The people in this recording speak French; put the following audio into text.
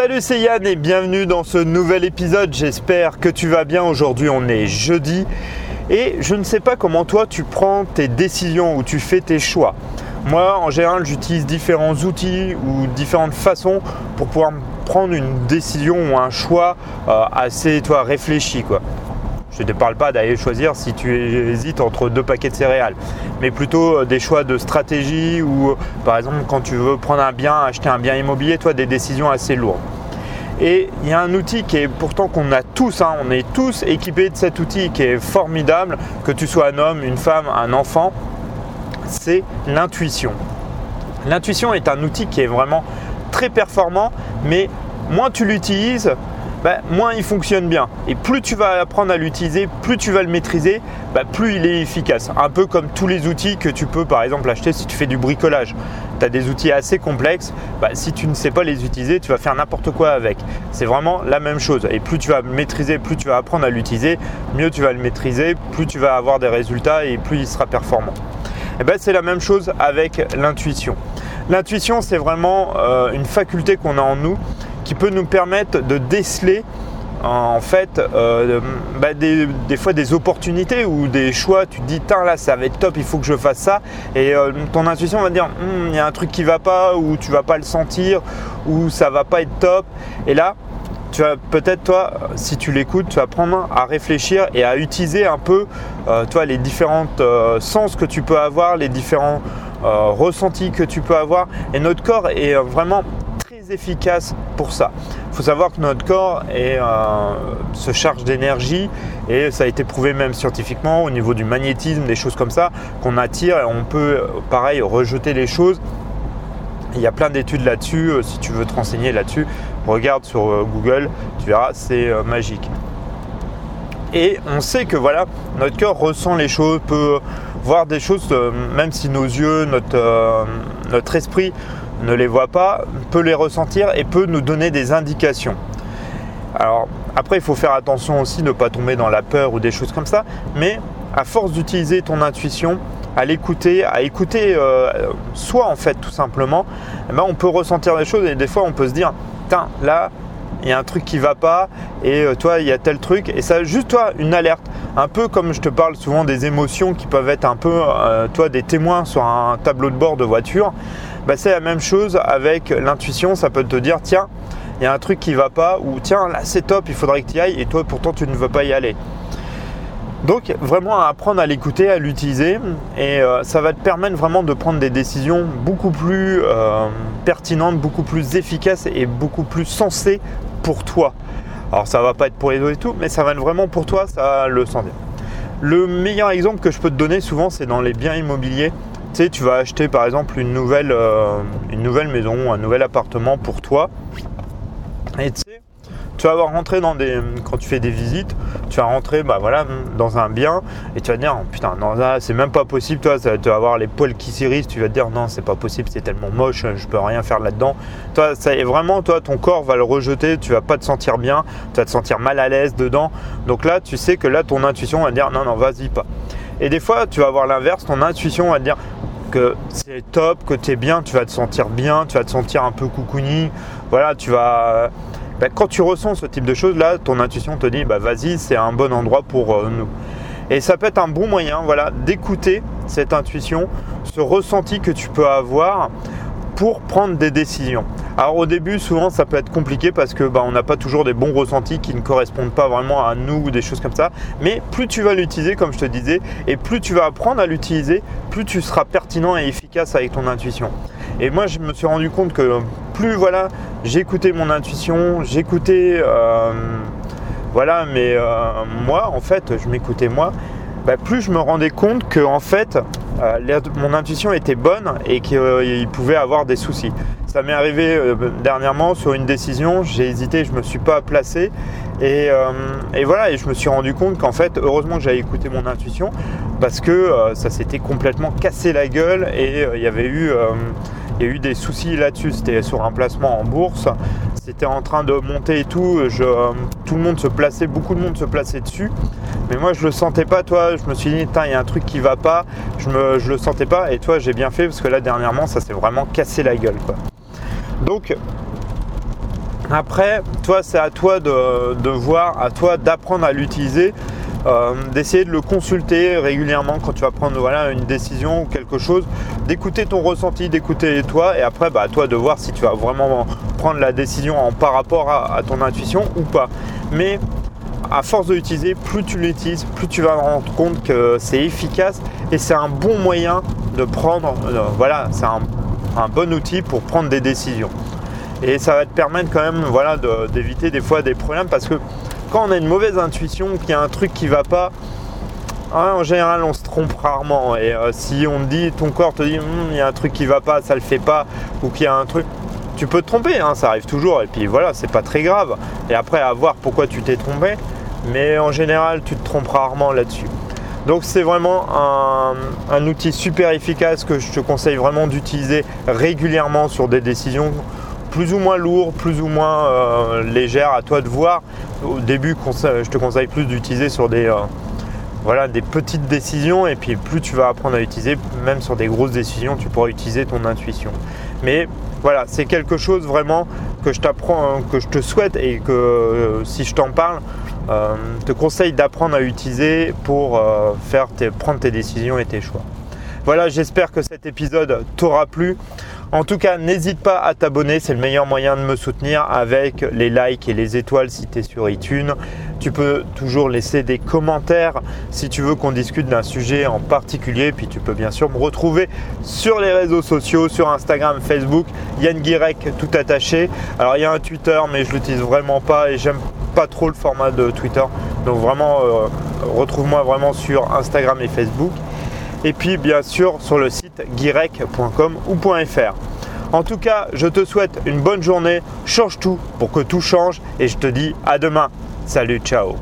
Salut, c'est Yann et bienvenue dans ce nouvel épisode. J'espère que tu vas bien. Aujourd'hui, on est jeudi et je ne sais pas comment toi tu prends tes décisions ou tu fais tes choix. Moi, en général, j'utilise différents outils ou différentes façons pour pouvoir prendre une décision ou un choix euh, assez toi, réfléchi. Quoi. Je ne te parle pas d'aller choisir si tu hésites entre deux paquets de céréales, mais plutôt euh, des choix de stratégie ou par exemple quand tu veux prendre un bien, acheter un bien immobilier, toi des décisions assez lourdes. Et il y a un outil qui est pourtant qu'on a tous, hein, on est tous équipés de cet outil qui est formidable, que tu sois un homme, une femme, un enfant, c'est l'intuition. L'intuition est un outil qui est vraiment très performant, mais moins tu l'utilises, bah, moins il fonctionne bien. Et plus tu vas apprendre à l'utiliser, plus tu vas le maîtriser, bah, plus il est efficace. Un peu comme tous les outils que tu peux par exemple acheter si tu fais du bricolage. Tu as des outils assez complexes, bah, si tu ne sais pas les utiliser, tu vas faire n'importe quoi avec. C'est vraiment la même chose. Et plus tu vas maîtriser, plus tu vas apprendre à l'utiliser, mieux tu vas le maîtriser, plus tu vas avoir des résultats et plus il sera performant. Et ben, c'est la même chose avec l'intuition. L'intuition, c'est vraiment euh, une faculté qu'on a en nous qui peut nous permettre de déceler en fait euh, bah, des, fois des opportunités ou des choix. Tu te dis là ça va être top il faut que je fasse ça. Et euh, ton intuition va dire hum, il y a un truc qui va pas ou tu vas pas le sentir ou ça va pas être top. Et là tu vas peut-être toi si tu l'écoutes tu vas prendre à réfléchir et à utiliser un peu euh, toi les différents sens que tu peux avoir les différents ressentis que tu peux avoir. Et notre corps est vraiment efficace pour ça. Il faut savoir que notre corps est, euh, se charge d'énergie et ça a été prouvé même scientifiquement au niveau du magnétisme, des choses comme ça, qu'on attire et on peut pareil rejeter les choses. Il y a plein d'études là-dessus, euh, si tu veux te renseigner là-dessus, regarde sur euh, Google, tu verras, c'est magique. Et on sait que voilà, notre corps ressent les choses, peut voir des choses, même si nos yeux, notre, notre esprit ne les voit pas, peut les ressentir et peut nous donner des indications. Alors après, il faut faire attention aussi ne pas tomber dans la peur ou des choses comme ça, mais à force d'utiliser ton intuition, à l'écouter, à écouter euh, soi en fait tout simplement, eh ben, on peut ressentir des choses et des fois on peut se dire, tiens là, il y a un truc qui va pas et euh, toi il y a tel truc et ça juste toi une alerte un peu comme je te parle souvent des émotions qui peuvent être un peu euh, toi des témoins sur un tableau de bord de voiture bah, c'est la même chose avec l'intuition. Ça peut te dire tiens, il y a un truc qui va pas, ou tiens, là c'est top, il faudrait que tu y ailles, et toi pourtant tu ne veux pas y aller. Donc vraiment apprendre à l'écouter, à l'utiliser, et euh, ça va te permettre vraiment de prendre des décisions beaucoup plus euh, pertinentes, beaucoup plus efficaces et beaucoup plus sensées pour toi. Alors ça va pas être pour les autres et tout, mais ça va être vraiment pour toi, ça le sentir. Le meilleur exemple que je peux te donner souvent, c'est dans les biens immobiliers. Tu sais, tu vas acheter par exemple une nouvelle, euh, une nouvelle maison, un nouvel appartement pour toi. Et tu sais, tu vas rentrer dans des. Quand tu fais des visites, tu vas rentrer bah, voilà, dans un bien et tu vas te dire oh, putain, non, là, c'est même pas possible, toi, tu vas avoir les poils qui s'irrissent, tu vas te dire non, c'est pas possible, c'est tellement moche, je peux rien faire là-dedans. Toi, ça est vraiment, toi, ton corps va le rejeter, tu vas pas te sentir bien, tu vas te sentir mal à l'aise dedans. Donc là, tu sais que là, ton intuition va te dire non, non, vas-y pas. Et des fois, tu vas avoir l'inverse, ton intuition va te dire que c'est top, que tu es bien, tu vas te sentir bien, tu vas te sentir un peu coucouni. Voilà, tu vas. Bah, quand tu ressens ce type de choses, là, ton intuition te dit bah vas-y, c'est un bon endroit pour euh, nous. Et ça peut être un bon moyen, voilà, d'écouter cette intuition, ce ressenti que tu peux avoir pour prendre des décisions. Alors au début, souvent, ça peut être compliqué parce que bah, on n'a pas toujours des bons ressentis qui ne correspondent pas vraiment à nous ou des choses comme ça. Mais plus tu vas l'utiliser, comme je te disais, et plus tu vas apprendre à l'utiliser, plus tu seras pertinent et efficace avec ton intuition. Et moi, je me suis rendu compte que plus voilà, j'écoutais mon intuition, j'écoutais, euh, voilà, mais euh, moi, en fait, je m'écoutais moi. Bah, plus je me rendais compte que en fait, euh, mon intuition était bonne et qu'il pouvait avoir des soucis. Ça m'est arrivé euh, dernièrement sur une décision, j'ai hésité, je ne me suis pas placé. Euh, et, voilà, et je me suis rendu compte qu'en fait, heureusement que j'avais écouté mon intuition, parce que euh, ça s'était complètement cassé la gueule et il y avait eu, eu des soucis là-dessus. C'était sur un placement en bourse, c'était en train de monter et tout. tout le monde se plaçait, beaucoup de monde se plaçait dessus. Mais moi, je le sentais pas, toi. Je me suis dit, il y a un truc qui va pas. Je, me, je le sentais pas. Et toi, j'ai bien fait parce que là, dernièrement, ça s'est vraiment cassé la gueule. Donc, Après, toi, c'est à toi de, voir, à toi d'apprendre à l'utiliser, euh, d'essayer de le consulter régulièrement quand tu vas prendre voilà, une décision ou quelque chose, d'écouter ton ressenti, d'écouter toi, et après, bah, toi de voir si tu vas vraiment prendre la décision en par rapport à, ton intuition ou pas. Mais à force de l'utiliser, plus tu l'utilises, plus tu vas te rendre compte que c'est efficace et c'est un bon moyen de prendre, euh, voilà, c'est un, bon outil pour prendre des décisions. Et ça va te permettre quand même voilà, d'éviter des fois des problèmes parce que quand on a une mauvaise intuition, qu'il y a un truc qui va pas, hein, en général on se trompe rarement. Et euh, si on dit, ton corps te dit, hum, il y a un truc qui va pas, ça le fait pas, ou qu'il y a un truc, tu peux te tromper, hein, ça arrive toujours. Et puis voilà, c'est pas très grave. Et après, à voir pourquoi tu t'es trompé. Mais en général, tu te trompes rarement là-dessus. Donc c'est vraiment un, outil super efficace que je te conseille vraiment d'utiliser régulièrement sur des décisions plus ou moins lourdes, plus ou moins euh, légères, à toi de voir. Au début, je te conseille plus d'utiliser sur des, euh, voilà, des petites décisions et puis plus tu vas apprendre à utiliser, même sur des grosses décisions, tu pourras utiliser ton intuition. Mais voilà, c'est quelque chose vraiment que je t'apprends, que je te souhaite et que euh, si je t'en parle, te conseille d'apprendre à utiliser pour faire prendre tes décisions et tes choix. Voilà, j'espère que cet épisode t'aura plu. En tout cas, n'hésite pas à t'abonner, c'est le meilleur moyen de me soutenir avec les likes et les étoiles si tu es sur iTunes. Tu peux toujours laisser des commentaires si tu veux qu'on discute d'un sujet en particulier. Puis tu peux bien sûr me retrouver sur les réseaux sociaux, sur Instagram, Facebook, Yann Guirec tout attaché. Alors il y a un Twitter mais je l'utilise vraiment pas et j'aime pas trop le format de Twitter. Donc vraiment, euh, retrouve-moi vraiment sur Instagram et Facebook. Et puis bien sûr sur le site guirec.com ou .fr. En tout cas, je te souhaite une bonne journée, change tout pour que tout change et je te dis à demain. Salut, ciao